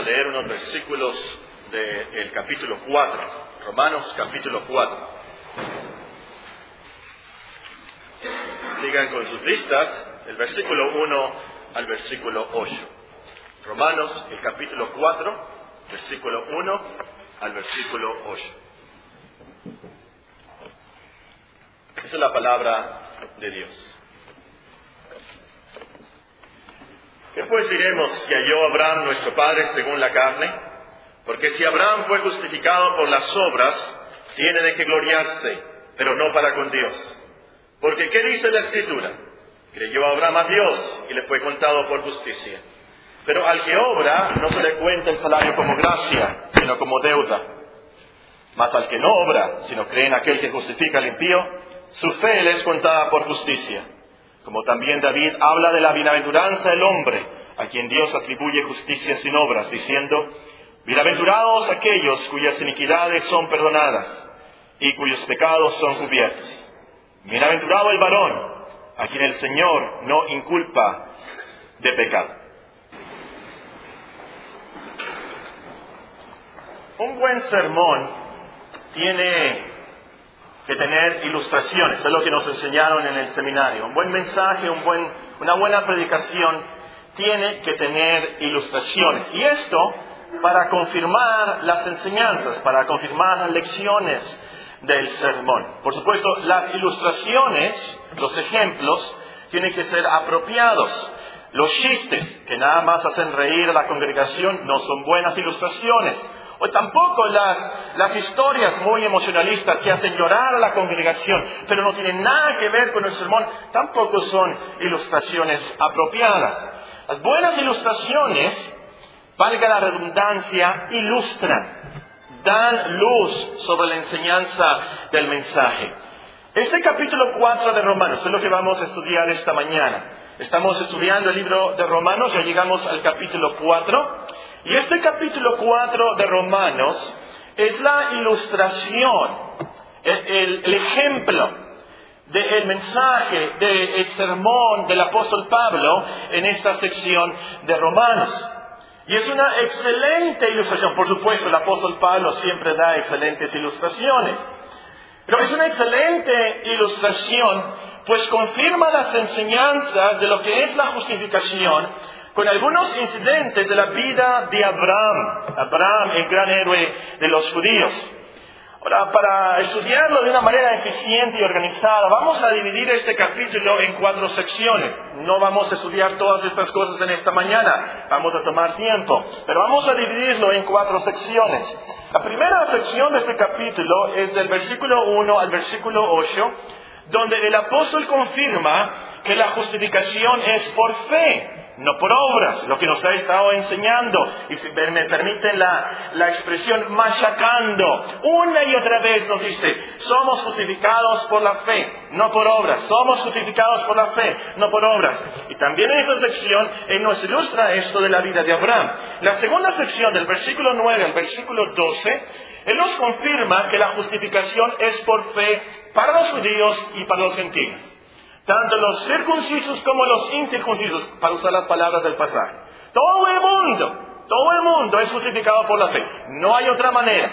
a leer unos versículos del capítulo 4, Romanos capítulo 4. Sigan con sus listas, el versículo 1 al versículo 8. Romanos, el capítulo 4, versículo 1 al versículo 8. Esa es la palabra de Dios. ¿Qué pues diremos que halló Abraham nuestro Padre según la carne? Porque si Abraham fue justificado por las obras, tiene de que gloriarse, pero no para con Dios. Porque ¿qué dice la Escritura? Creyó Abraham a Dios y le fue contado por justicia. Pero al que obra no se le cuenta el salario como gracia, sino como deuda. Mas al que no obra, sino cree en aquel que justifica al impío, su fe le es contada por justicia. Como también David habla de la bienaventuranza del hombre, a quien Dios atribuye justicia sin obras, diciendo, Bienaventurados aquellos cuyas iniquidades son perdonadas y cuyos pecados son cubiertos. Bienaventurado el varón, a quien el Señor no inculpa de pecado. Un buen sermón tiene que tener ilustraciones, es lo que nos enseñaron en el seminario. Un buen mensaje, un buen, una buena predicación tiene que tener ilustraciones. Y esto para confirmar las enseñanzas, para confirmar las lecciones del sermón. Por supuesto, las ilustraciones, los ejemplos, tienen que ser apropiados. Los chistes que nada más hacen reír a la congregación no son buenas ilustraciones. O tampoco las, las historias muy emocionalistas que hacen llorar a la congregación, pero no tienen nada que ver con el sermón, tampoco son ilustraciones apropiadas. Las buenas ilustraciones, valga la redundancia, ilustran, dan luz sobre la enseñanza del mensaje. Este capítulo 4 de Romanos es lo que vamos a estudiar esta mañana. Estamos estudiando el libro de Romanos, ya llegamos al capítulo 4. Y este capítulo 4 de Romanos es la ilustración, el, ejemplo del mensaje, del sermón del apóstol Pablo en esta sección de Romanos. Y es una excelente ilustración. Por supuesto, el apóstol Pablo siempre da excelentes ilustraciones. Pero es una excelente ilustración, pues confirma las enseñanzas de lo que es la justificación con algunos incidentes de la vida de Abraham, Abraham, el gran héroe de los judíos. Ahora, para estudiarlo de una manera eficiente y organizada, vamos a dividir este capítulo en cuatro secciones. No vamos a estudiar todas estas cosas en esta mañana, vamos a tomar tiempo, pero vamos a dividirlo en cuatro secciones. La primera sección de este capítulo es del versículo 1 al versículo 8, donde el apóstol confirma que la justificación es por fe no por obras, lo que nos ha estado enseñando, y si me permiten la, la expresión, machacando, una y otra vez nos dice, somos justificados por la fe, no por obras, somos justificados por la fe, no por obras. Y también en esta sección Él nos ilustra esto de la vida de Abraham. La segunda sección, del versículo 9 al versículo 12, Él nos confirma que la justificación es por fe para los judíos y para los gentiles tanto los circuncisos como los incircuncisos, para usar las palabras del pasaje. Todo el mundo, todo el mundo es justificado por la fe. No hay otra manera.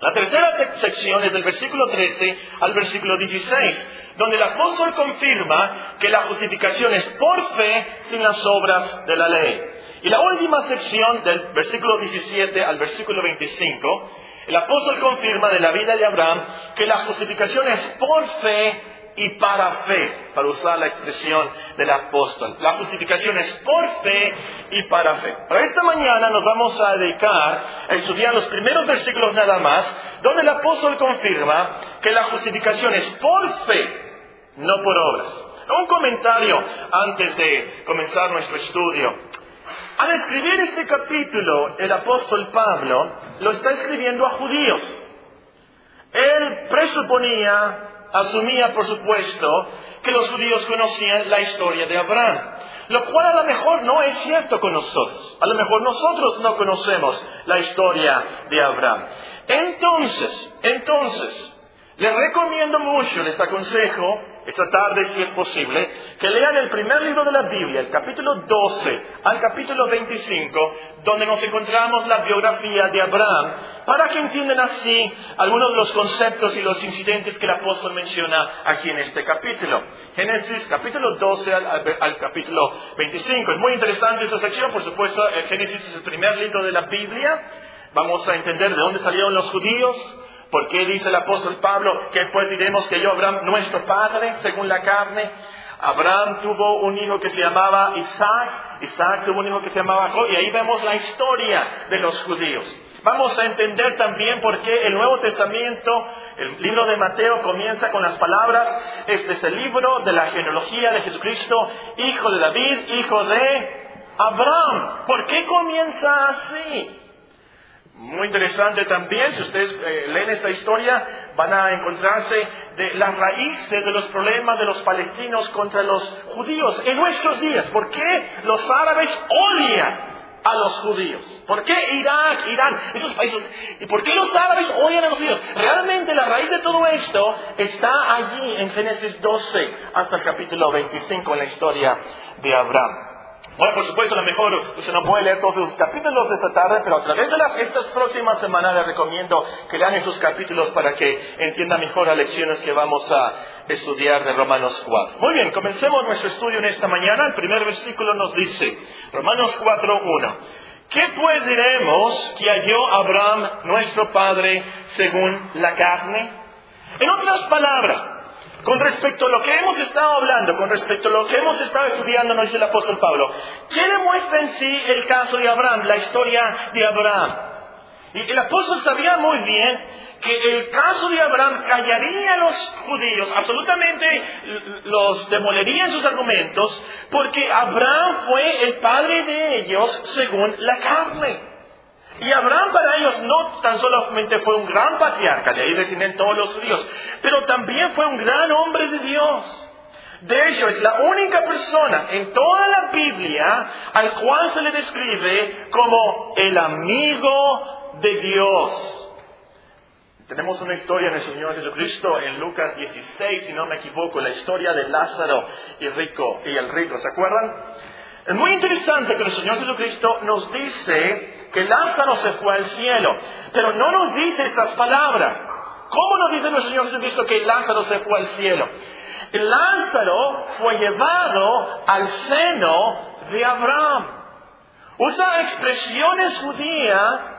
La tercera sección es del versículo 13 al versículo 16, donde el apóstol confirma que la justificación es por fe sin las obras de la ley. Y la última sección del versículo 17 al versículo 25, el apóstol confirma de la vida de Abraham que la justificación es por fe y para fe, para usar la expresión del apóstol. La justificación es por fe y para fe. Para esta mañana nos vamos a dedicar a estudiar los primeros versículos nada más, donde el apóstol confirma que la justificación es por fe, no por obras. Un comentario antes de comenzar nuestro estudio. Al escribir este capítulo, el apóstol Pablo lo está escribiendo a judíos. Él presuponía asumía, por supuesto, que los judíos conocían la historia de Abraham, lo cual a lo mejor no es cierto con nosotros. A lo mejor nosotros no conocemos la historia de Abraham. Entonces, entonces, les recomiendo mucho, les aconsejo esta tarde, si es posible, que lean el primer libro de la Biblia, el capítulo 12 al capítulo 25, donde nos encontramos la biografía de Abraham, para que entiendan así algunos de los conceptos y los incidentes que el apóstol menciona aquí en este capítulo. Génesis capítulo 12 al, capítulo 25. Es muy interesante esta sección, por supuesto, Génesis es el primer libro de la Biblia. Vamos a entender de dónde salieron los judíos, ¿Por qué dice el apóstol Pablo que pues diremos que yo, Abraham, nuestro padre, según la carne? Abraham tuvo un hijo que se llamaba Isaac, Isaac tuvo un hijo que se llamaba Jacob, y ahí vemos la historia de los judíos. Vamos a entender también por qué el Nuevo Testamento, el libro de Mateo, comienza con las palabras, este es el libro de la genealogía de Jesucristo, hijo de David, hijo de Abraham. ¿Por qué comienza así? Muy interesante también, si ustedes eh, leen esta historia, van a encontrarse de las raíces de los problemas de los palestinos contra los judíos en nuestros días. ¿Por qué los árabes odian a los judíos? ¿Por qué Irak, Irán, esos países? ¿Y por qué los árabes odian a los judíos? Realmente la raíz de todo esto está allí en Génesis 12 hasta el capítulo 25 en la historia de Abraham. Bueno, por supuesto, a lo mejor usted no puede leer todos los capítulos esta tarde, pero a través de las, estas próximas semanas le recomiendo que lean esos capítulos para que entienda mejor las lecciones que vamos a estudiar de Romanos 4. Muy bien, comencemos nuestro estudio en esta mañana. El primer versículo nos dice, Romanos 4, 1. ¿Qué pues diremos que halló Abraham, nuestro padre, según la carne? En otras palabras, con respecto a lo que hemos estado hablando, con respecto a lo que hemos estado estudiando, nos dice el apóstol Pablo, ¿qué demuestra en sí el caso de Abraham, la historia de Abraham? Y el apóstol sabía muy bien que el caso de Abraham callaría a los judíos, absolutamente los demolería en sus argumentos, porque Abraham fue el padre de ellos según la carne. Y Abraham para ellos no tan solamente fue un gran patriarca, de ahí reciben todos los judíos, pero también fue un gran hombre de Dios. De hecho, es la única persona en toda la Biblia al cual se le describe como el amigo de Dios. Tenemos una historia en el Señor Jesucristo en Lucas 16, si no me equivoco, la historia de Lázaro y, rico, y el rico, ¿se acuerdan? Es muy interesante que el Señor Jesucristo nos dice que Lázaro se fue al cielo, pero no nos dice estas palabras. ¿Cómo nos dice el Señor Jesucristo que Lázaro se fue al cielo? Lázaro fue llevado al seno de Abraham. Usa expresiones judías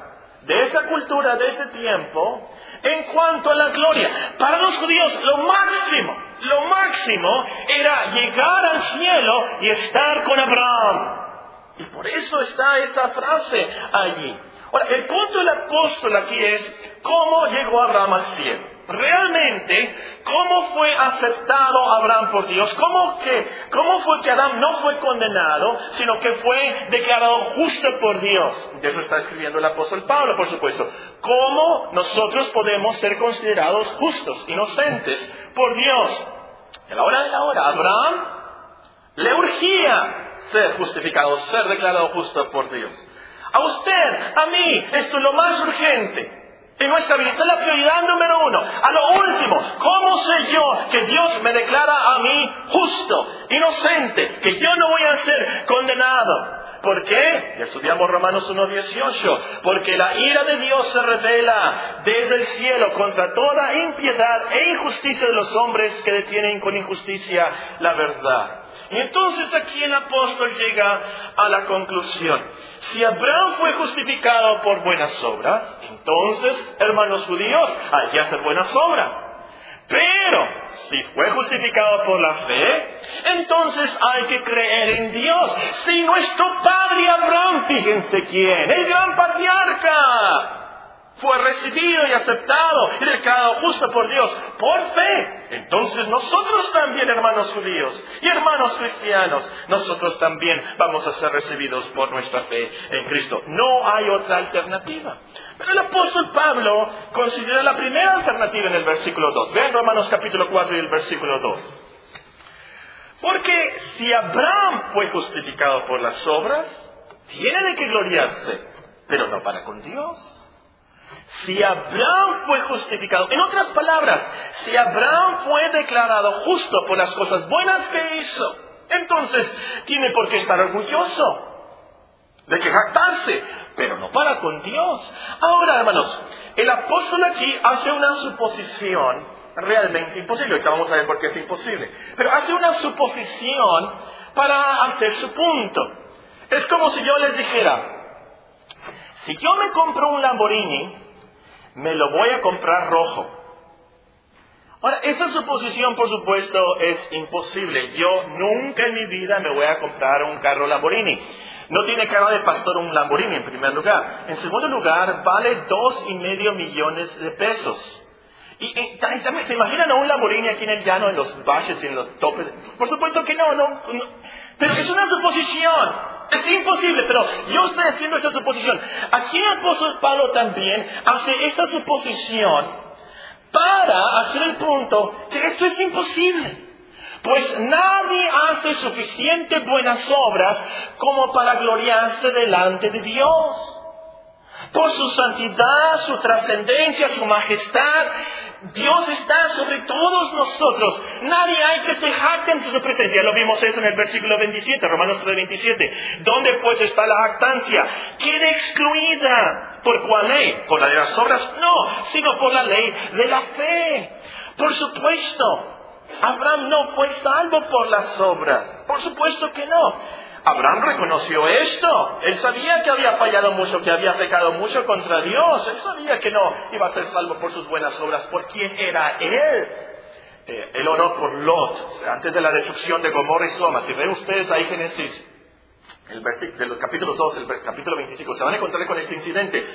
de esa cultura, de ese tiempo, en cuanto a la gloria. Para los judíos lo máximo, lo máximo era llegar al cielo y estar con Abraham. Y por eso está esa frase allí. Ahora, el punto del apóstol aquí es cómo llegó Abraham al cielo realmente cómo fue aceptado Abraham por Dios, cómo, que, cómo fue que Abraham no fue condenado, sino que fue declarado justo por Dios. De eso está escribiendo el apóstol Pablo, por supuesto. ¿Cómo nosotros podemos ser considerados justos, inocentes por Dios? En la hora de la hora, Abraham le urgía ser justificado, ser declarado justo por Dios. A usted, a mí, esto es lo más urgente. En nuestra vida, es la prioridad número uno. A lo último, ¿cómo sé yo que Dios me declara a mí justo, inocente, que yo no voy a ser condenado? ¿Por qué? Ya estudiamos Romanos 1.18. Porque la ira de Dios se revela desde el cielo contra toda impiedad e injusticia de los hombres que detienen con injusticia la verdad. Y entonces aquí el apóstol llega a la conclusión. Si Abraham fue justificado por buenas obras, entonces, hermanos judíos, hay que hacer buenas obras. Pero si fue justificado por la fe, entonces hay que creer en Dios. Si nuestro padre Abraham, fíjense quién, el gran patriarca, fue recibido y aceptado y declarado justo por Dios por fe. Entonces nosotros también, hermanos judíos y hermanos cristianos, nosotros también vamos a ser recibidos por nuestra fe en Cristo. No hay otra alternativa. Pero el apóstol Pablo considera la primera alternativa en el versículo 2. Vean Romanos capítulo 4 y el versículo 2. Porque si Abraham fue justificado por las obras, tiene que gloriarse, pero no para con Dios. Si Abraham fue justificado, en otras palabras, si Abraham fue declarado justo por las cosas buenas que hizo, entonces tiene por qué estar orgulloso de que jactarse, pero no para con Dios. Ahora, hermanos, el apóstol aquí hace una suposición realmente imposible. Ahorita vamos a ver por qué es imposible. Pero hace una suposición para hacer su punto. Es como si yo les dijera, si yo me compro un Lamborghini, me lo voy a comprar rojo. Ahora, esa suposición, por supuesto, es imposible. Yo nunca en mi vida me voy a comprar un carro Lamborghini. No tiene cara de pastor un Lamborghini, en primer lugar. En segundo lugar, vale dos y medio millones de pesos. Y, se imaginan a un Lamborghini aquí en el llano, en los y en los topes. Por supuesto que no, no, Pero es una suposición. Es imposible, pero yo estoy haciendo esa suposición. Aquí el apóstol Pablo también hace esta suposición para hacer el punto que esto es imposible. Pues nadie hace suficiente buenas obras como para gloriarse delante de Dios. Por su santidad, su trascendencia, su majestad, Dios está sobre todos nosotros. Nadie hay que se jacte en su presencia. Lo vimos eso en el versículo 27, Romanos 3, 27. ¿Dónde pues está la jactancia? Queda excluida. ¿Por cuál ley? ¿Por la de las obras? No, sino por la ley de la fe. Por supuesto, Abraham no fue salvo por las obras. Por supuesto que no. Abraham reconoció esto. Él sabía que había fallado mucho, que había pecado mucho contra Dios. Él sabía que no iba a ser salvo por sus buenas obras. ¿Por quién era él? Eh, él oró por Lot, antes de la destrucción de Gomorra y Soma. Si ven ustedes ahí Génesis, el versículo, capítulo 2, el capítulo 25, se van a encontrar con este incidente.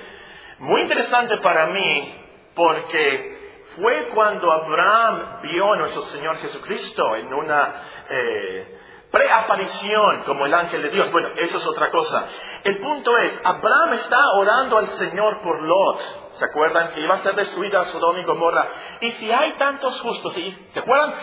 Muy interesante para mí, porque fue cuando Abraham vio a nuestro Señor Jesucristo en una... Eh, preaparición como el ángel de Dios. Bueno, eso es otra cosa. El punto es, Abraham está orando al Señor por Lot. ¿Se acuerdan que iba a ser destruida Sodoma y Gomorra? Y si hay tantos justos, ¿se acuerdan?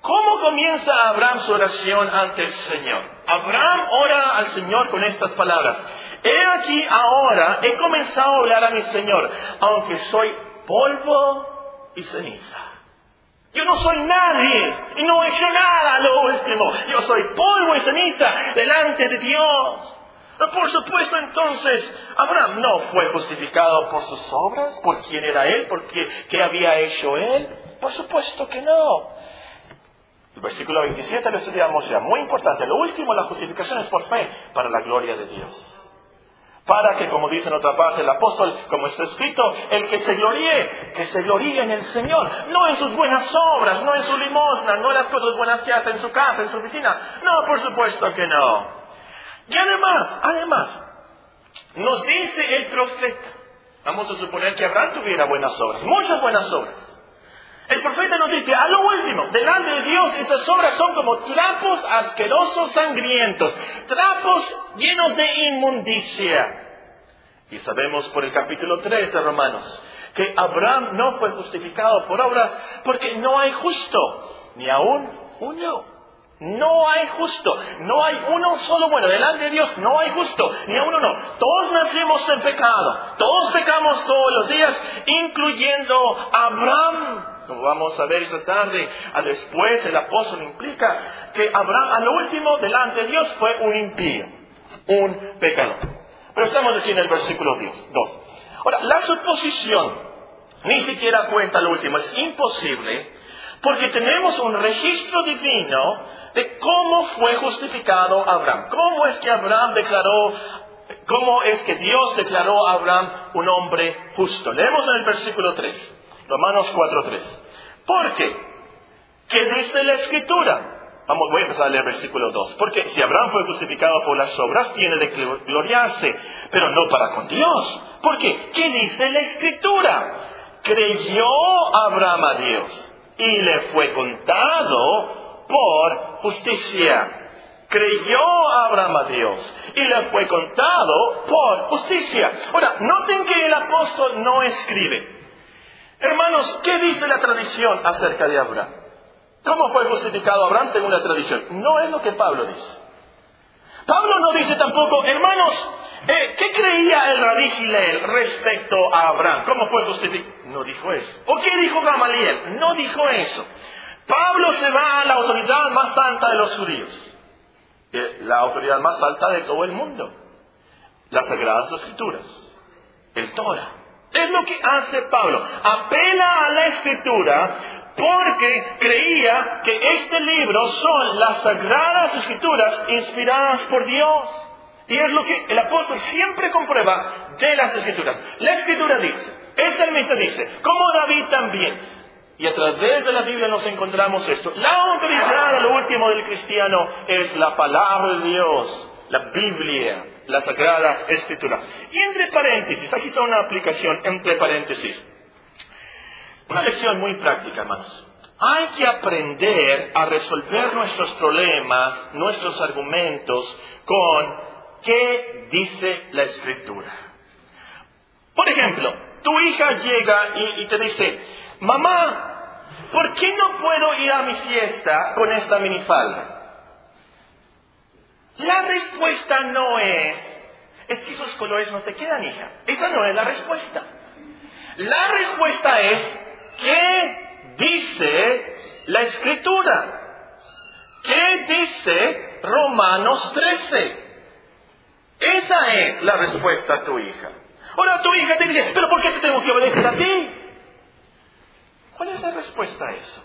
¿Cómo comienza Abraham su oración ante el Señor? Abraham ora al Señor con estas palabras. He aquí ahora, he comenzado a orar a mi Señor, aunque soy polvo y ceniza. Yo no soy nadie y no he hecho nada lo último. Yo soy polvo y ceniza delante de Dios. Por supuesto, entonces, Abraham no fue justificado por sus obras, por quién era él, por qué, había hecho él. Por supuesto que no. El versículo 27 lo estudiamos ya, muy importante. Lo último, la justificación es por fe, para la gloria de Dios para que, como dice en otra parte el apóstol, como está escrito, el que se gloríe, que se gloríe en el Señor, no en sus buenas obras, no en su limosna, no en las cosas buenas que hace en su casa, en su oficina. No, por supuesto que no. Y además, además, nos dice el profeta, vamos a suponer que Abraham tuviera buenas obras, muchas buenas obras. El profeta nos dice, a lo último, delante de Dios estas obras son como trapos asquerosos, sangrientos, trapos llenos de inmundicia. Y sabemos por el capítulo 3 de Romanos que Abraham no fue justificado por obras porque no hay justo, ni aún uno. No hay justo, no hay uno solo bueno, delante de Dios no hay justo, ni a uno no. Todos nacimos en pecado, todos pecamos todos los días, incluyendo Abraham como vamos a ver esta tarde, a después el apóstol implica que Abraham a lo último delante de Dios fue un impío, un pecador. Pero estamos aquí en el versículo 2. Ahora, la suposición ni siquiera cuenta lo último, es imposible porque tenemos un registro divino de cómo fue justificado Abraham. ¿Cómo es que Abraham declaró, cómo es que Dios declaró a Abraham un hombre justo? Leemos en el versículo 3. Romanos 4.3. ¿Por qué? ¿Qué dice la Escritura? Vamos, voy a empezar a leer versículo 2. Porque si Abraham fue justificado por las obras, tiene de gloriarse, pero no para con Dios. ¿Por qué? ¿Qué dice la Escritura? Creyó Abraham a Dios y le fue contado por justicia. Creyó Abraham a Dios y le fue contado por justicia. Ahora, noten que el apóstol no escribe. Hermanos, ¿qué dice la tradición acerca de Abraham? ¿Cómo fue justificado Abraham según la tradición? No es lo que Pablo dice. Pablo no dice tampoco, hermanos, Eh, ¿Qué creía el rabí Gilel respecto a Abraham? ¿Cómo fue justificado? No dijo eso. ¿O qué dijo Gamaliel? No dijo eso. Pablo se va a la autoridad más alta de los judíos, eh, la autoridad más alta de todo el mundo, las Sagradas Escrituras, el Torah. Es lo que hace Pablo. Apela a la Escritura porque creía que este libro son las Sagradas Escrituras inspiradas por Dios. Y es lo que el apóstol siempre comprueba de las escrituras. La escritura dice, el salmista dice, como David también. Y a través de la Biblia nos encontramos esto. La autoridad lo último del cristiano es la palabra de Dios, la Biblia, la Sagrada Escritura. Y entre paréntesis, aquí está una aplicación entre paréntesis. Una lección muy práctica, hermanos. Hay que aprender a resolver nuestros problemas, nuestros argumentos, con qué dice la escritura. Por ejemplo, tu hija llega y, te dice, mamá, ¿por qué no puedo ir a mi fiesta con esta minifalda? La respuesta no es, es que esos colores no te quedan, hija. Esa no es la respuesta. La respuesta es, ¿qué dice la escritura? ¿Qué dice Romanos 13? Esa es la respuesta a tu hija. Ahora tu hija te dice, pero ¿por qué te tengo que obedecer a ti? ¿Cuál es la respuesta a eso?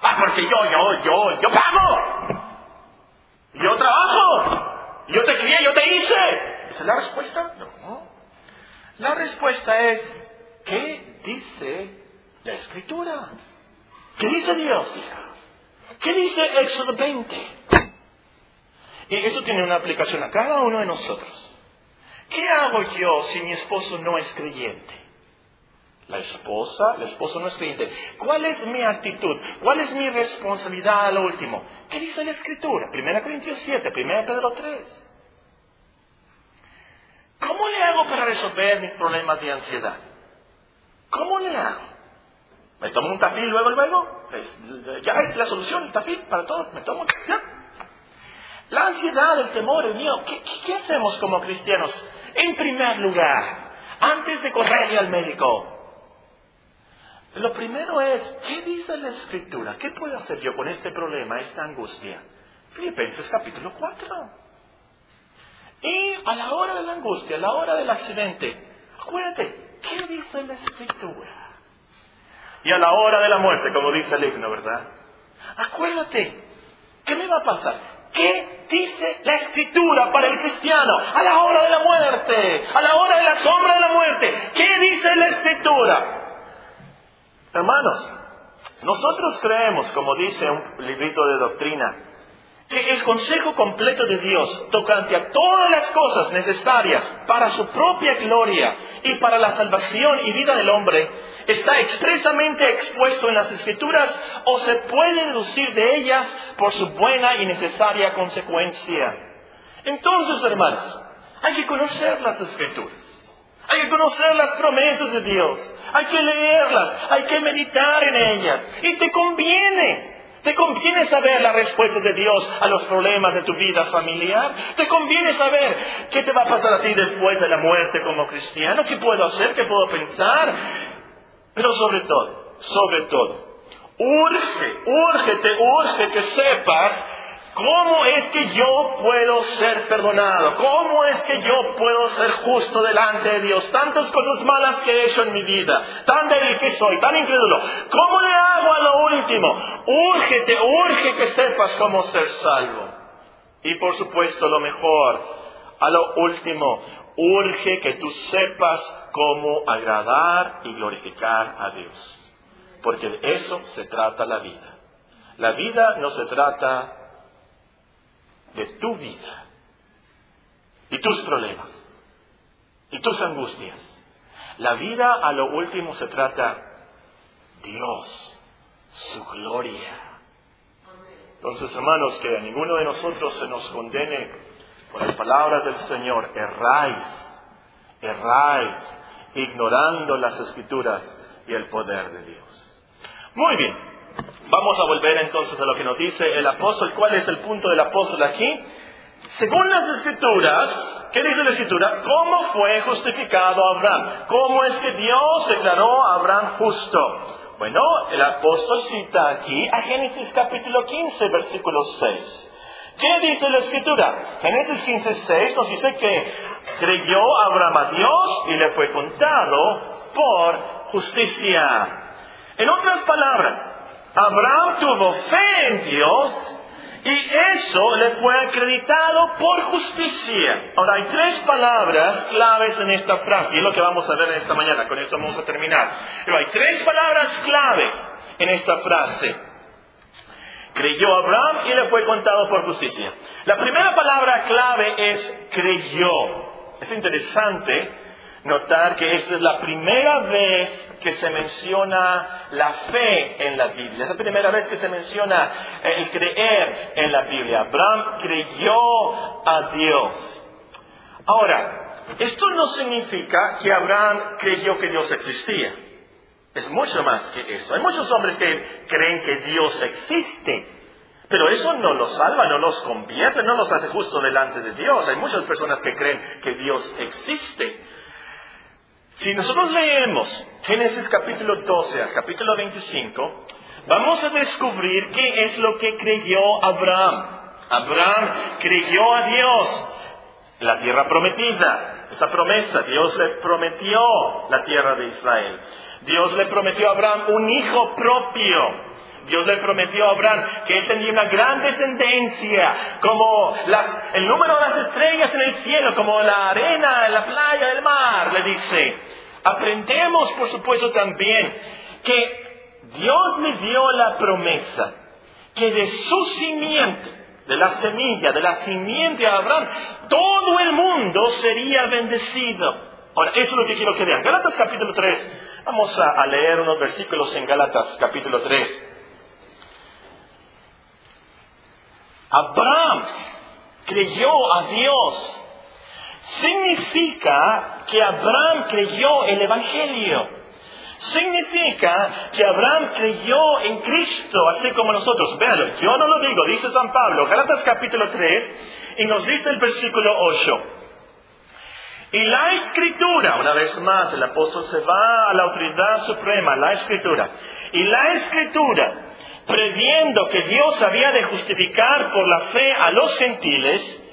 Ah, porque yo, yo, yo, yo pago. Yo trabajo. Yo te crié, yo te hice. ¿Esa es la respuesta? No. La respuesta es, ¿qué dice la escritura? ¿Qué dice Dios, hija? ¿Qué dice Éxodo 20? Y eso tiene una aplicación a cada uno de nosotros. ¿Qué hago yo si mi esposo no es creyente? La esposa, el esposo no es creyente. ¿Cuál es mi actitud? ¿Cuál es mi responsabilidad a lo último? ¿Qué dice la Escritura? 1 Corintios 7, 1 Pedro 3. ¿Cómo le hago para resolver mis problemas de ansiedad? ¿Cómo le hago? ¿Me tomo un tafil luego, luego? Ya es la solución, el tafil para todos. ¿Me tomo? ¿Ya? La ansiedad, el temor, el miedo, ¿qué, hacemos como cristianos? En primer lugar, antes de correrle al médico, lo primero es, ¿qué dice la escritura? ¿Qué puedo hacer yo con este problema, esta angustia? Filipenses capítulo 4. Y a la hora de la angustia, a la hora del accidente, acuérdate, ¿qué dice la escritura? Y a la hora de la muerte, como dice el himno, ¿verdad? Acuérdate, ¿qué me va a pasar? ¿Qué dice la escritura para el cristiano a la hora de la muerte? A la hora de la sombra de la muerte. ¿Qué dice la escritura? Hermanos, nosotros creemos, como dice un librito de doctrina, que el consejo completo de Dios tocante a todas las cosas necesarias para su propia gloria y para la salvación y vida del hombre está expresamente expuesto en las escrituras o se puede deducir de ellas por su buena y necesaria consecuencia. Entonces, hermanos, hay que conocer las escrituras. Hay que conocer las promesas de Dios. Hay que leerlas. Hay que meditar en ellas. Y te conviene. ¿Te conviene saber la respuesta de Dios a los problemas de tu vida familiar? ¿Te conviene saber qué te va a pasar a ti después de la muerte como cristiano? ¿Qué puedo hacer? ¿Qué puedo pensar? Pero sobre todo, sobre todo, urge, urge, te urge que sepas cómo es que yo puedo ser perdonado, cómo es que yo puedo ser justo delante de Dios. Tantas cosas malas que he hecho en mi vida, tan débil que soy, tan incrédulo. ¿Cómo le hago a lo último? Urge, te urge que sepas cómo ser salvo. Y por supuesto, lo mejor, a lo último, urge que tú sepas cómo agradar y glorificar a Dios. Porque de eso se trata la vida. La vida no se trata de tu vida y tus problemas y tus angustias. La vida a lo último se trata Dios, su gloria. Entonces, hermanos, que a ninguno de nosotros se nos condene por las palabras del Señor, erráis, erráis, ignorando las escrituras y el poder de Dios. Muy bien, vamos a volver entonces a lo que nos dice el apóstol. ¿Cuál es el punto del apóstol aquí? Según las escrituras, ¿qué dice la escritura? ¿Cómo fue justificado Abraham? ¿Cómo es que Dios declaró a Abraham justo? Bueno, el apóstol cita aquí a Génesis capítulo 15, versículo 6. ¿Qué dice la escritura? Génesis 15, 6 nos dice que creyó Abraham a Dios y le fue contado por justicia. En otras palabras, Abraham tuvo fe en Dios y eso le fue acreditado por justicia. Ahora, hay tres palabras claves en esta frase, y es lo que vamos a ver esta mañana, con esto vamos a terminar. Pero hay tres palabras claves en esta frase. Creyó Abraham y le fue contado por justicia. La primera palabra clave es creyó. Es interesante notar que esta es la primera vez que se menciona la fe en la Biblia. Es la primera vez que se menciona el creer en la Biblia. Abraham creyó a Dios. Ahora, esto no significa que Abraham creyó que Dios existía. Es mucho más que eso. Hay muchos hombres que creen que Dios existe. Pero eso no los salva, no los convierte, no los hace justo delante de Dios. Hay muchas personas que creen que Dios existe. Si nosotros leemos Génesis capítulo 12 al capítulo 25, vamos a descubrir qué es lo que creyó Abraham. Abraham creyó a Dios, la tierra prometida, esa promesa, Dios le prometió la tierra de Israel. Dios le prometió a Abraham un hijo propio. Dios le prometió a Abraham que él tendría una gran descendencia, como el número de las estrellas en el cielo, como la arena en la playa del mar, le dice. Aprendemos, por supuesto, también que Dios le dio la promesa que de su simiente, de la semilla, de la simiente de Abraham, todo el mundo sería bendecido. Ahora, eso es lo que quiero que vean. Gálatas capítulo 3. Vamos a, a leer unos versículos en Gálatas capítulo 3. Abraham creyó a Dios. Significa que Abraham creyó el Evangelio. Significa que Abraham creyó en Cristo, así como nosotros. Véanlo, yo no lo digo, dice San Pablo, Galatas capítulo 3, y nos dice el versículo 8. Y la escritura, una vez más, el apóstol se va a la autoridad suprema, la escritura. Y la escritura previendo que Dios había de justificar por la fe a los gentiles,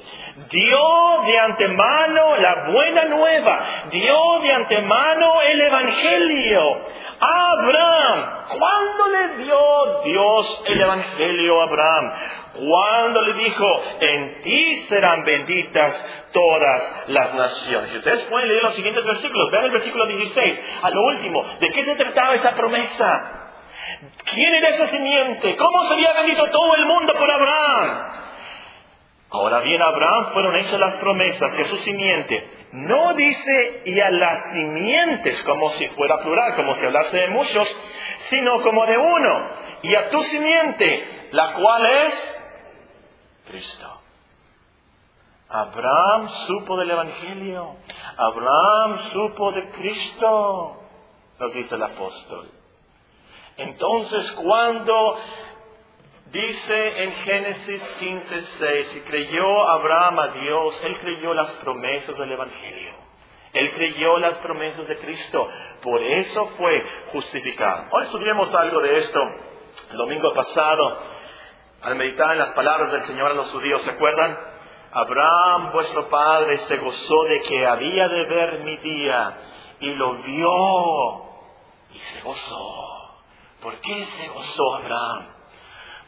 dio de antemano la buena nueva, dio de antemano el Evangelio a Abraham. ¿Cuándo le dio Dios el Evangelio a Abraham? Cuando le dijo, en ti serán benditas todas las naciones. Ustedes pueden leer los siguientes versículos, vean el versículo 16, a lo último, ¿de qué se trataba esa promesa? ¿Quién era esa simiente? ¿Cómo sería bendito todo el mundo por Abraham? Ahora bien, Abraham fueron hechas las promesas y a su simiente. No dice y a las simientes como si fuera plural, como si hablase de muchos, sino como de uno. Y a tu simiente, la cual es Cristo. Abraham supo del Evangelio. Abraham supo de Cristo, nos dice el apóstol. Entonces, cuando dice en Génesis 15, 6, y creyó Abraham a Dios, él creyó las promesas del Evangelio. Él creyó las promesas de Cristo. Por eso fue justificado. Hoy estudiamos algo de esto. El domingo pasado, al meditar en las palabras del Señor a los judíos, ¿se acuerdan? Abraham, vuestro padre, se gozó de que había de ver mi día y lo vio y se gozó. ¿Por qué se gozó Abraham?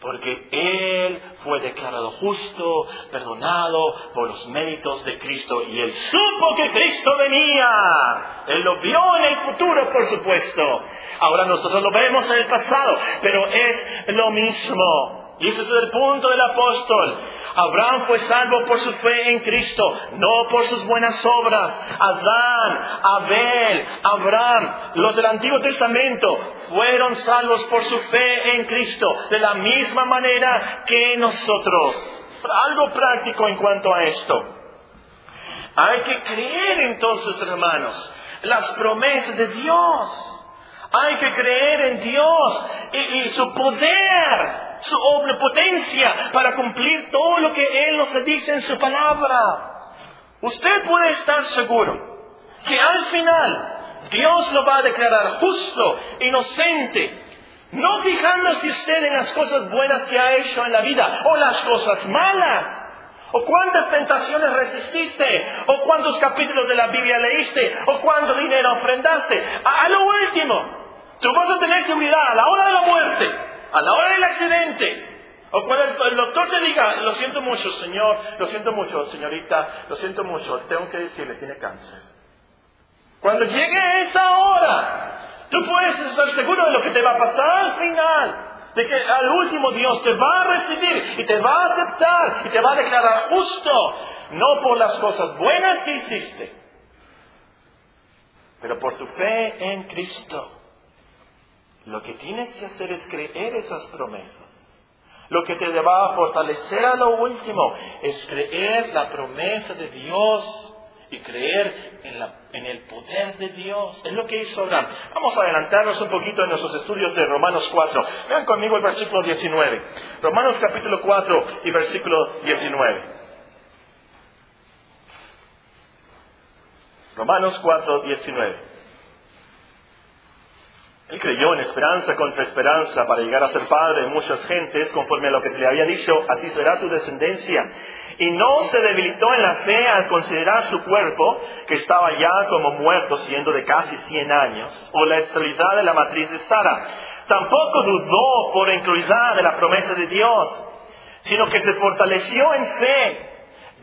Porque él fue declarado justo, perdonado por los méritos de Cristo y él supo que Cristo venía. Él lo vio en el futuro, por supuesto. Ahora nosotros lo vemos en el pasado, pero es lo mismo. Y ese es el punto del apóstol. Abraham fue salvo por su fe en Cristo, no por sus buenas obras. Adán, Abel, Abraham, los del Antiguo Testamento fueron salvos por su fe en Cristo, de la misma manera que nosotros. Algo práctico en cuanto a esto. Hay que creer entonces, hermanos, las promesas de Dios. Hay que creer en Dios y, su poder su omnipotencia para cumplir todo lo que Él nos dice en su palabra. usted puede estar seguro que al final Dios lo va a declarar justo, inocente, no fijándose usted en las cosas buenas que ha hecho en la vida o las cosas malas. ¿O cuántas tentaciones resististe? ¿O cuántos capítulos de la Biblia leíste? ¿O cuánto dinero ofrendaste? A, lo último, tú vas a tener seguridad a la hora de la muerte, a la hora del accidente. O cuando el doctor te diga, lo siento mucho, señor, lo siento mucho, señorita, lo siento mucho, tengo que decirle, tiene cáncer. Cuando llegue esa hora, tú puedes estar seguro de lo que te va a pasar al final. De que al último Dios te va a recibir y te va a aceptar y te va a declarar justo. No por las cosas buenas que hiciste, pero por tu fe en Cristo. Lo que tienes que hacer es creer esas promesas. Lo que te va a fortalecer a lo último es creer la promesa de Dios y creer en, el poder de Dios. Es lo que hizo Abraham. Vamos a adelantarnos un poquito en nuestros estudios de Romanos 4. Vean conmigo el versículo 19. Romanos capítulo 4 y versículo 19. Romanos 4, 19. Él creyó en esperanza contra esperanza para llegar a ser padre de muchas gentes, conforme a lo que se le había dicho, así será tu descendencia. Y no se debilitó en la fe al considerar su cuerpo, que estaba ya como muerto, siendo de casi 100 años, o la estabilidad de la matriz de Sara. Tampoco dudó por incluidad de la promesa de Dios, sino que se fortaleció en fe,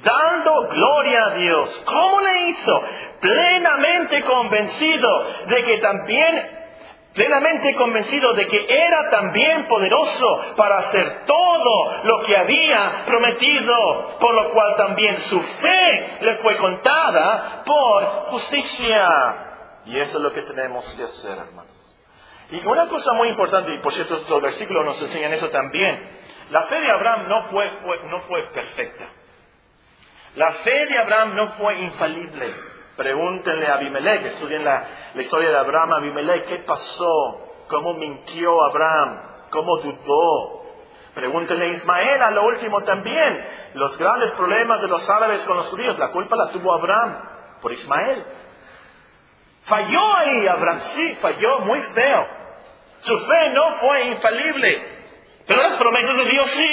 dando gloria a Dios. ¿Cómo le hizo? Plenamente convencido de que también plenamente convencido de que era también poderoso para hacer todo lo que había prometido, por lo cual también su fe le fue contada por justicia. Y eso es lo que tenemos que hacer, hermanos. Y una cosa muy importante, y por cierto los versículos nos enseñan eso también, la fe de Abraham no fue, no fue perfecta. La fe de Abraham no fue infalible. Pregúntenle a Abimelech, estudien la, la historia de Abraham, Abimelech, ¿qué pasó? ¿Cómo mintió Abraham? ¿Cómo dudó? Pregúntenle a Ismael a lo último también. Los grandes problemas de los árabes con los judíos, la culpa la tuvo Abraham por Ismael. Falló ahí Abraham, sí, falló muy feo. Su fe no fue infalible, pero las promesas de Dios sí.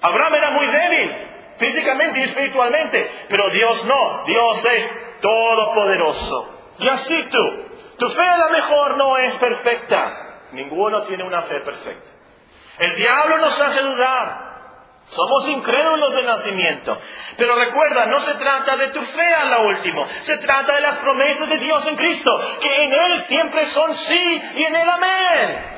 Abraham era muy débil, físicamente y espiritualmente, pero Dios no, Dios es todopoderoso. Y así tú, tu fe a lo mejor no es perfecta, ninguno tiene una fe perfecta. El diablo nos hace dudar, somos incrédulos de nacimiento. Pero recuerda, no se trata de tu fe a lo último, se trata de las promesas de Dios en Cristo, que en Él siempre son sí y en Él amén.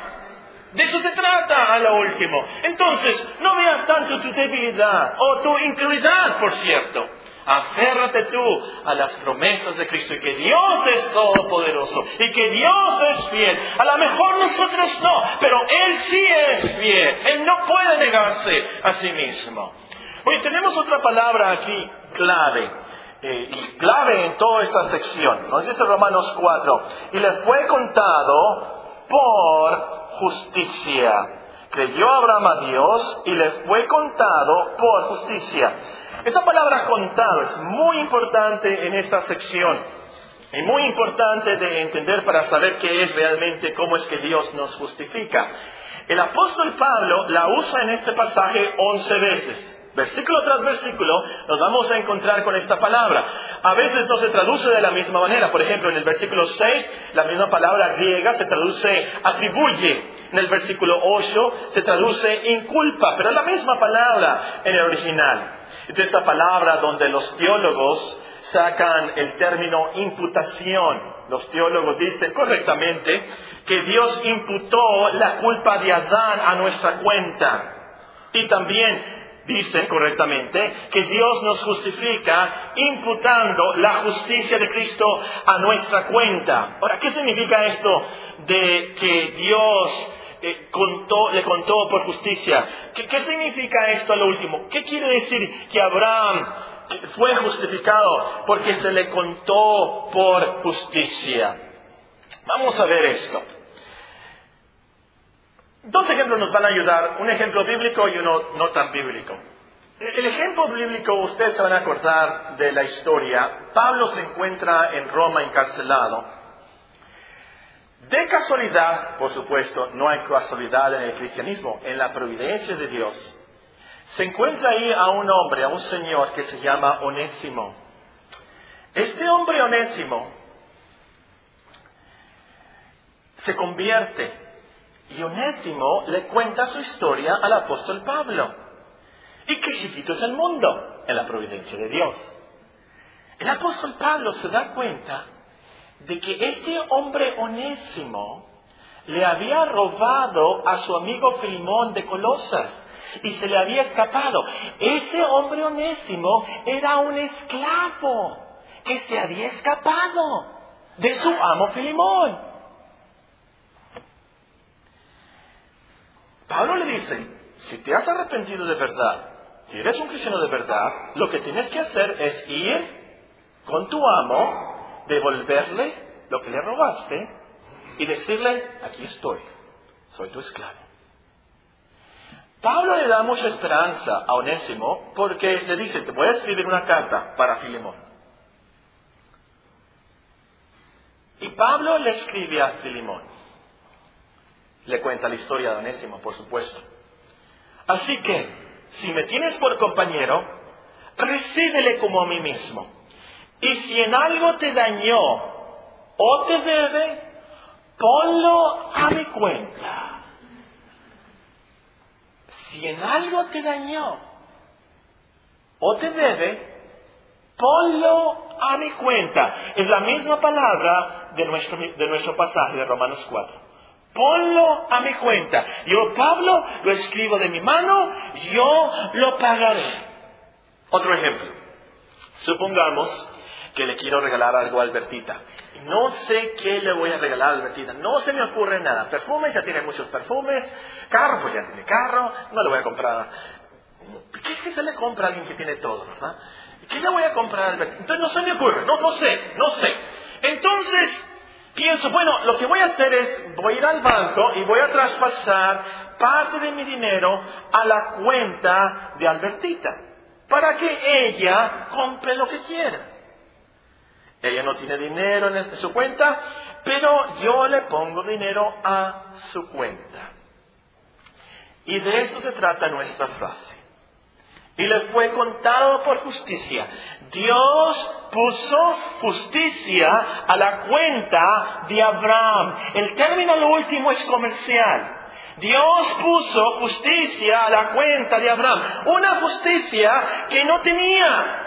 De eso se trata a lo último. Entonces, no veas tanto tu debilidad o tu incredulidad, por cierto. Aférrate tú a las promesas de Cristo y que Dios es todopoderoso y que Dios es fiel. A lo mejor nosotros no, pero Él sí es fiel. Él no puede negarse a sí mismo. Oye, tenemos otra palabra aquí clave. Eh, y clave en toda esta sección. Nos dice Romanos 4. Y le fue contado por justicia. Creyó Abraham a Dios y le fue contado por justicia. Esta palabra contado es muy importante en esta sección. Y muy importante de entender para saber qué es realmente, cómo es que Dios nos justifica. El apóstol Pablo la usa en este pasaje once veces. Versículo tras versículo nos vamos a encontrar con esta palabra. A veces no se traduce de la misma manera. Por ejemplo, en el versículo 6, la misma palabra griega se traduce atribuye. En el versículo 8 se traduce inculpa, pero es la misma palabra en el original. Es esta palabra donde los teólogos sacan el término imputación. Los teólogos dicen correctamente que Dios imputó la culpa de Adán a nuestra cuenta. Y también dicen correctamente que Dios nos justifica imputando la justicia de Cristo a nuestra cuenta. Ahora, ¿qué significa esto de que Dios eh, le contó por justicia? ¿Qué, ¿Qué significa esto a lo último? ¿Qué quiere decir que Abraham fue justificado porque se le contó por justicia? Vamos a ver esto. Dos ejemplos nos van a ayudar, un ejemplo bíblico y uno no tan bíblico. El ejemplo bíblico, ustedes se van a acordar de la historia. Pablo se encuentra en Roma encarcelado. De casualidad, por supuesto, no hay casualidad en el cristianismo, en la providencia de Dios. Se encuentra ahí a un hombre, a un señor que se llama Onésimo. Este hombre Onésimo se convierte y Onésimo le cuenta su historia al apóstol Pablo. Y qué chiquito es el mundo en la providencia de Dios. El apóstol Pablo se da cuenta de que este hombre onésimo le había robado a su amigo Filimón de Colosas y se le había escapado. Ese hombre onésimo era un esclavo que se había escapado de su amo Filimón. Pablo le dice, si te has arrepentido de verdad si eres un cristiano de verdad, lo que tienes que hacer es ir con tu amo, devolverle lo que le robaste y decirle, aquí estoy, soy tu esclavo. Pablo le da mucha esperanza a Onésimo porque le dice, te voy a escribir una carta para Filemón. Y Pablo le escribe a Filemón. Le cuenta la historia de Onésimo, por supuesto. Así que si me tienes por compañero, recíbele como a mí mismo. Y si en algo te dañó o te debe, ponlo a mi cuenta. Si en algo te dañó o te debe, ponlo a mi cuenta. Es la misma palabra de nuestro, de nuestro pasaje de Romanos 4. Ponlo a mi cuenta. Yo, Pablo, lo escribo de mi mano, yo lo pagaré. Otro ejemplo. Supongamos que le quiero regalar algo a Albertita. No sé qué le voy a regalar a Albertita. No se me ocurre nada. Perfumes, ya tiene muchos perfumes. Carro, pues ya tiene carro. No le voy a comprar. ¿Qué es que se le compra a alguien que tiene todo, verdad? ¿Qué le voy a comprar a Albertita? Entonces no se me ocurre. No, no sé, no sé. Entonces, pienso, bueno, lo que voy a hacer es, voy a ir al banco y voy a traspasar parte de mi dinero a la cuenta de Albertita, para que ella compre lo que quiera. Ella no tiene dinero en su cuenta, pero yo le pongo dinero a su cuenta. Y de eso se trata nuestra frase y le fue contado por justicia. Dios puso justicia a la cuenta de Abraham. El término lo último es comercial. Dios puso justicia a la cuenta de Abraham. Una justicia que no tenía.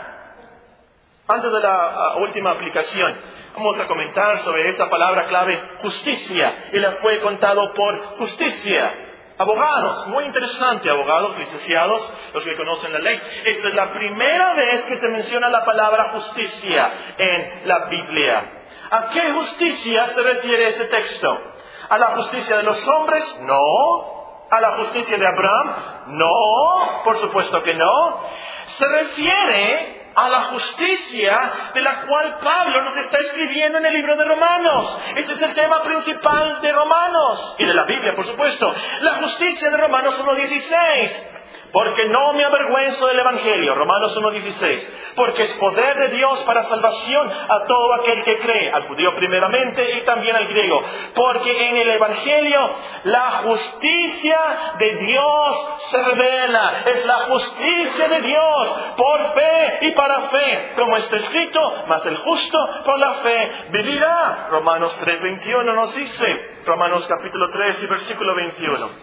Antes de la ah, última aplicación, vamos a comentar sobre esa palabra clave, justicia. Y le fue contado por justicia. Abogados, muy interesante, abogados, licenciados, los que conocen la ley. Esta es la primera vez que se menciona la palabra justicia en la Biblia. ¿A qué justicia se refiere ese texto? ¿A la justicia de los hombres? No. ¿A la justicia de Abraham? No, por supuesto que no. Se refiere a la justicia de la cual Pablo nos está escribiendo en el libro de Romanos. Este es el tema principal de Romanos y de la Biblia, por supuesto. La justicia de Romanos 1.16 porque no me avergüenzo del Evangelio, Romanos 1.16, porque es poder de Dios para salvación a todo aquel que cree, al judío primeramente y también al griego, porque en el Evangelio la justicia de Dios se revela, es la justicia de Dios por fe y para fe, como está escrito, mas el justo por la fe vivirá. Romanos 3.21 nos dice, Romanos capítulo 3 y versículo 21.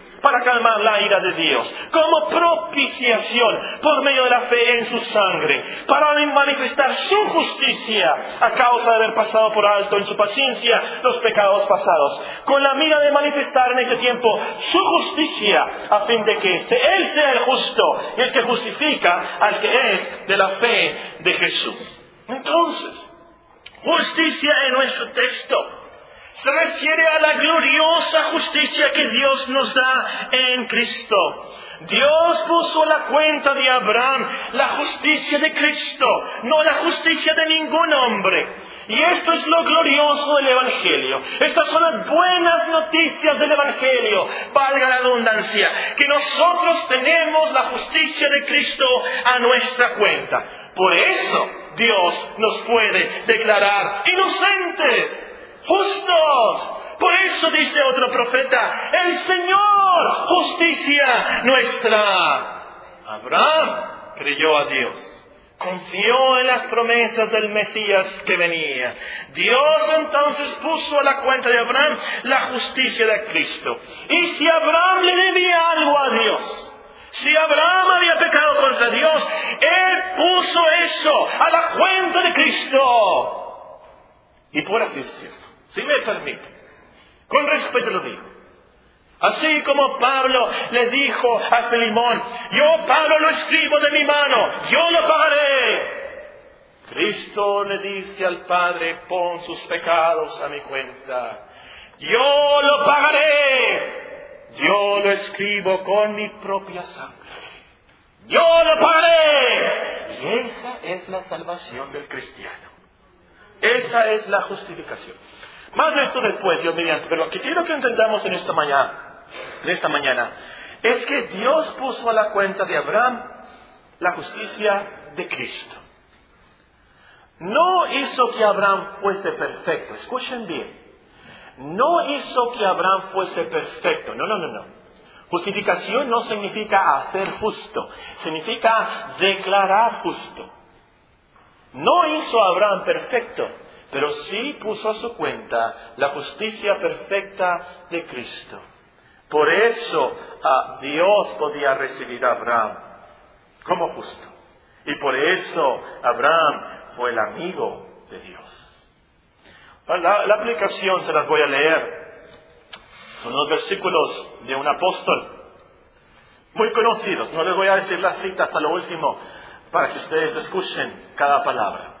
para calmar la ira de Dios, como propiciación por medio de la fe en su sangre, para manifestar su justicia a causa de haber pasado por alto en su paciencia los pecados pasados, con la mira de manifestar en ese tiempo su justicia a fin de que Él sea el justo y el que justifica al que es de la fe de Jesús. Entonces, justicia en nuestro texto se refiere a la gloriosa justicia que Dios nos da en Cristo. Dios puso la cuenta de Abraham la justicia de Cristo, no la justicia de ningún hombre. Y esto es lo glorioso del Evangelio. Estas son las buenas noticias del Evangelio, valga la redundancia, que nosotros tenemos la justicia de Cristo a nuestra cuenta. Por eso Dios nos puede declarar inocentes justos. Por eso dice otro profeta, el Señor, justicia nuestra. Abraham creyó a Dios. Confió en las promesas del Mesías que venía. Dios entonces puso a la cuenta de Abraham la justicia de Cristo. Y si Abraham le debía algo a Dios, si Abraham había pecado contra Dios, Él puso eso a la cuenta de Cristo. Y por así decirlo, si me permite, con respeto lo digo. Así como Pablo le dijo a Filimón, yo Pablo lo escribo de mi mano, yo lo pagaré. Cristo le dice al Padre, pon sus pecados a mi cuenta. Yo lo pagaré. Yo lo escribo con mi propia sangre. Yo lo pagaré. Y esa es la salvación del cristiano. Esa es la justificación. Más de esto después, Dios mediante. Pero lo que quiero que entendamos en esta mañana, en esta mañana, es que Dios puso a la cuenta de Abraham la justicia de Cristo. No hizo que Abraham fuese perfecto. Escuchen bien. No hizo que Abraham fuese perfecto. No, no, no, no. Justificación no significa hacer justo. Significa declarar justo. No hizo Abraham perfecto pero sí puso a su cuenta la justicia perfecta de Cristo. Por eso ah, Dios podía recibir a Abraham como justo. Y por eso Abraham fue el amigo de Dios. Ah, la aplicación se las voy a leer. Son los versículos de un apóstol muy conocidos. No les voy a decir la cita hasta lo último para que ustedes escuchen cada palabra.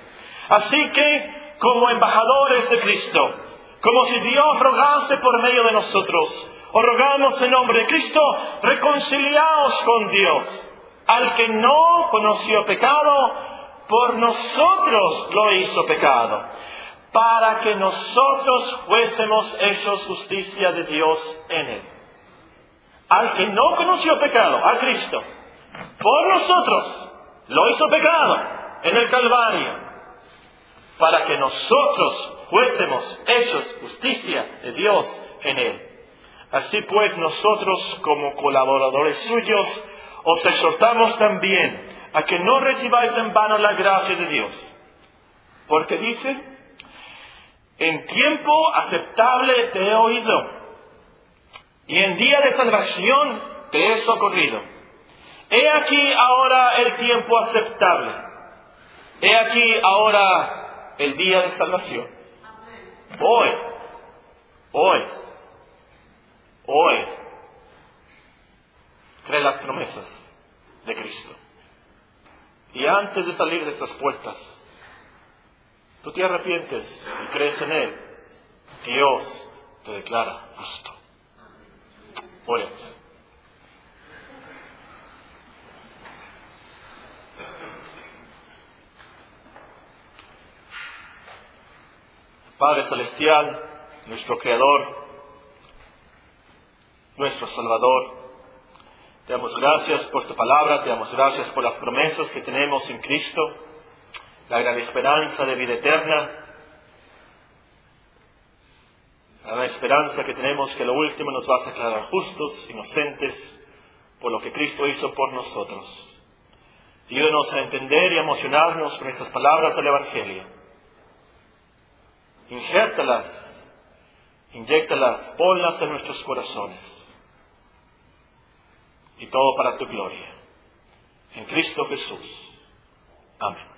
Así que, como embajadores de Cristo, como si Dios rogase por medio de nosotros, o rogamos en nombre de Cristo, reconciliaos con Dios. Al que no conoció pecado, por nosotros lo hizo pecado, para que nosotros fuésemos hechos justicia de Dios en él. Al que no conoció pecado, a Cristo, por nosotros lo hizo pecado en el Calvario, para que nosotros fuésemos hechos justicia de Dios en él. Así pues nosotros como colaboradores suyos os exhortamos también a que no recibáis en vano la gracia de Dios. Porque dice, en tiempo aceptable te he oído y en día de salvación te he socorrido. He aquí ahora el tiempo aceptable. He aquí ahora el día de salvación. Hoy, hoy, hoy, cree las promesas de Cristo. Y antes de salir de estas puertas, tú te arrepientes y crees en Él, Dios te declara justo. Oremos. Padre Celestial, nuestro Creador, nuestro Salvador. Te damos gracias por tu palabra, te damos gracias por las promesas que tenemos en Cristo, la gran esperanza de vida eterna, la esperanza que tenemos que lo último nos va a declarar justos, inocentes, por lo que Cristo hizo por nosotros. Ayúdanos a entender y emocionarnos con estas palabras del Evangelio. Injértalas, inyectalas, ponlas en nuestros corazones. Y todo para tu gloria. En Cristo Jesús. Amén.